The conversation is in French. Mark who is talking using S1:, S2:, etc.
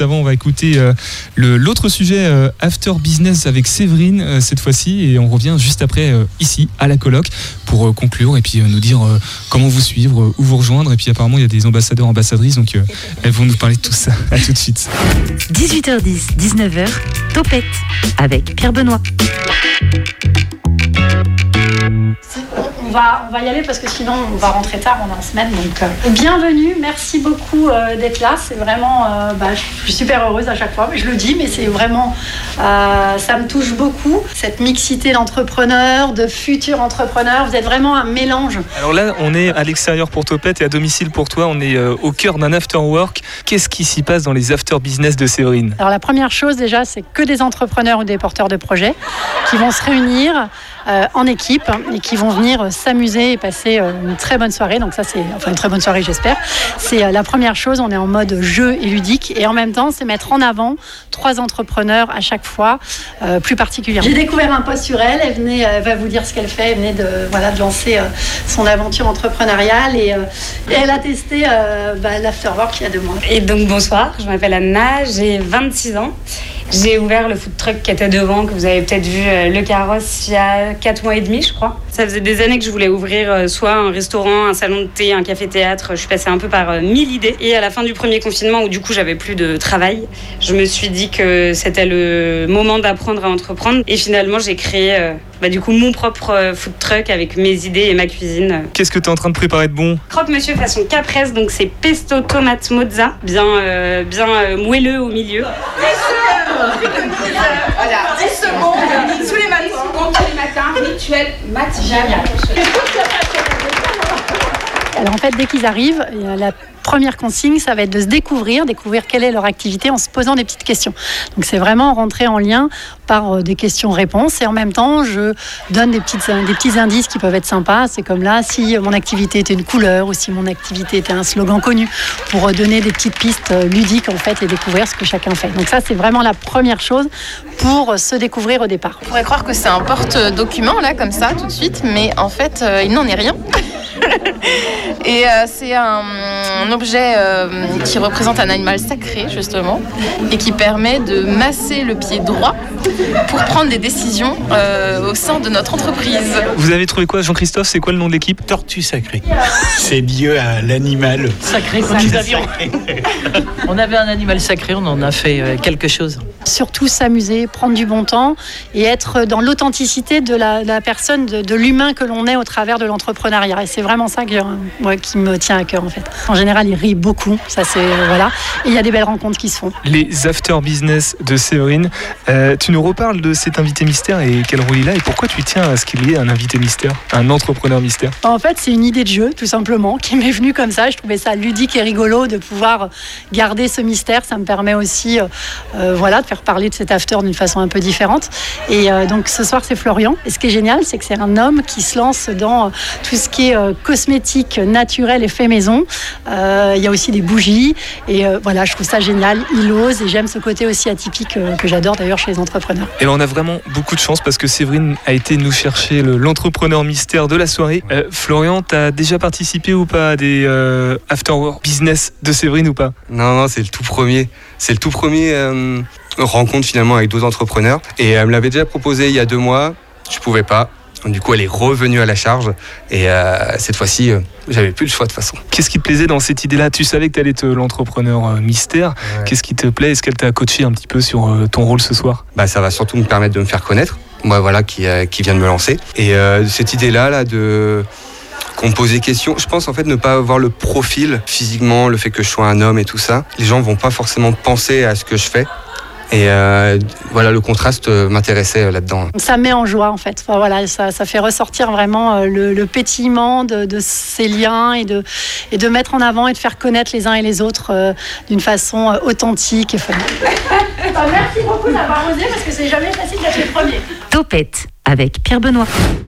S1: avant, on va écouter l'autre sujet After Business avec Séverine cette fois-ci et on revient juste après ici à la colloque pour conclure et puis nous dire comment vous suivre, où vous rejoindre et puis apparemment il y a des ambassadeurs ambassadrices donc elles vont nous parler de tout ça. À tout de suite.
S2: 18h10, 19h, Topette avec Pierre Benoît.
S3: On va, y aller parce que sinon on va rentrer tard, on est en semaine. Donc, euh, bienvenue, merci beaucoup euh, d'être là. C'est vraiment, euh, bah, je suis super heureuse à chaque fois. Je le dis, mais c'est vraiment, ça me touche beaucoup. Cette mixité d'entrepreneurs, de futurs entrepreneurs. Vous êtes vraiment un mélange.
S1: Alors là, on est à l'extérieur pour Topette et à domicile pour toi. On est au cœur d'un after work. Qu'est-ce qui s'y passe dans les after business de Séverine?
S3: Alors la première chose déjà, c'est que des entrepreneurs ou des porteurs de projets qui vont se réunir en équipe et qui vont venir s'amuser et passer euh, une très bonne soirée. Donc ça, c'est enfin une très bonne soirée, j'espère. C'est euh, la première chose. On est en mode jeu et ludique, et en même temps, c'est mettre en avant trois entrepreneurs à chaque fois, euh, plus particulièrement. J'ai découvert un post sur elle. Elle venait, va vous dire ce qu'elle fait. Elle venait de voilà de lancer son aventure entrepreneuriale et, elle a testé bah, l'afterwork il y a deux mois.
S4: Et donc bonsoir, je m'appelle Anna, j'ai 26 ans. J'ai ouvert le food truck qui était devant, que vous avez peut-être vu, euh, le carrosse, il y a 4 mois et demi, je crois. Ça faisait des années que je voulais ouvrir euh, soit un restaurant, un salon de thé, un café-théâtre. Je suis passée un peu par euh, mille idées. Et à la fin du premier confinement, où du coup j'avais plus de travail, je me suis dit que c'était le moment d'apprendre à entreprendre. Et finalement, j'ai créé bah, du coup mon propre food truck avec mes idées et ma cuisine.
S1: Qu'est-ce que tu es en train de préparer de bon?
S4: Croque monsieur façon caprese, donc c'est pesto tomate mozza, bien, bien moelleux au milieu.
S5: Voilà, 10 secondes, tous les matins, tous les matins, rituel matinal.
S3: Alors en fait, dès qu'ils arrivent, la première consigne, ça va être de se découvrir, découvrir quelle est leur activité en se posant des petites questions. Donc c'est vraiment rentrer en lien par euh, des questions-réponses et en même temps, je donne des, petites, des petits indices qui peuvent être sympas. C'est comme là, si mon activité était une couleur ou si mon activité était un slogan connu pour euh, donner des petites pistes euh, ludiques en fait et découvrir ce que chacun fait. Donc ça, c'est vraiment la première chose pour se découvrir au départ.
S6: On pourrait croire que c'est un porte-document là comme ça tout de suite, mais en fait, il n'en est rien. et c'est un, objet euh, qui représente un animal sacré, justement, et qui permet de masser le pied droit pour prendre des décisions euh, au sein de notre entreprise.
S1: Vous avez trouvé quoi, Jean-Christophe? C'est quoi le nom de l'équipe?
S7: Tortue sacrée. C'est lié à l'animal.
S8: Sacré, comme avions. on avait un animal sacré, on en a fait euh, quelque chose.
S3: Surtout s'amuser, prendre du bon temps et être dans l'authenticité de la, personne, de, l'humain que l'on est au travers de l'entrepreneuriat. Et c'est vraiment ça qui me tient à cœur, en fait. En général, il rit beaucoup. Ça, c'est euh, voilà. Et il y a des belles rencontres qui se font.
S1: Les after business de Séverine. Euh, tu nous reparles de cet invité mystère et quel rôle il a et pourquoi tu tiens à ce qu'il y ait un invité mystère, un entrepreneur mystère?
S3: En fait, c'est une idée de jeu, tout simplement, qui m'est venue comme ça. Je trouvais ça ludique et rigolo de pouvoir garder ce mystère. Ça me permet aussi, euh, voilà, de faire parler de cet after d'une façon un peu différente. Et donc, ce soir, c'est Florian. Et ce qui est génial, c'est que c'est un homme qui se lance dans tout ce qui est cosmétique, naturel et fait maison. Euh, il y a aussi des bougies. Et euh, voilà, je trouve ça génial. Il ose et j'aime ce côté aussi atypique euh, que j'adore d'ailleurs chez les entrepreneurs.
S1: Et on a vraiment beaucoup de chance parce que Séverine a été nous chercher l'entrepreneur mystère de la soirée. Florian, tu as déjà participé ou pas à des after work business de Séverine ou pas?
S9: Non, non, c'est le tout premier. C'est le tout premier rencontre finalement avec d'autres entrepreneurs. Et elle me l'avait déjà proposé il y a deux mois. Je pouvais pas. Du coup, elle est revenue à la charge et euh, cette fois-ci, euh, j'avais plus le choix de toute façon.
S1: Qu'est-ce qui te plaisait dans cette idée-là? Tu savais que tu allais être l'entrepreneur euh, mystère. Qu'est-ce qui te plaît? Est-ce qu'elle t'a coaché un petit peu sur ton rôle ce soir?
S9: Bah, ça va surtout me permettre de me faire connaître. Moi, voilà, qui, qui vient de me lancer. Et cette idée-là, là, de qu'on pose des questions. Je pense en fait ne pas avoir le profil physiquement, le fait que je sois un homme et tout ça. Les gens vont pas forcément penser à ce que je fais. Et euh, voilà, le contraste euh, m'intéressait euh, là-dedans.
S3: Ça met en joie en fait. voilà, ça, ça, fait ressortir vraiment le, pétillement de, ces liens et de, et de mettre en avant et de faire connaître les uns et les autres d'une façon authentique et fun.
S5: Merci beaucoup d'avoir osé parce que c'est jamais facile d'être le premier.
S2: Topette avec Pierre Benoît.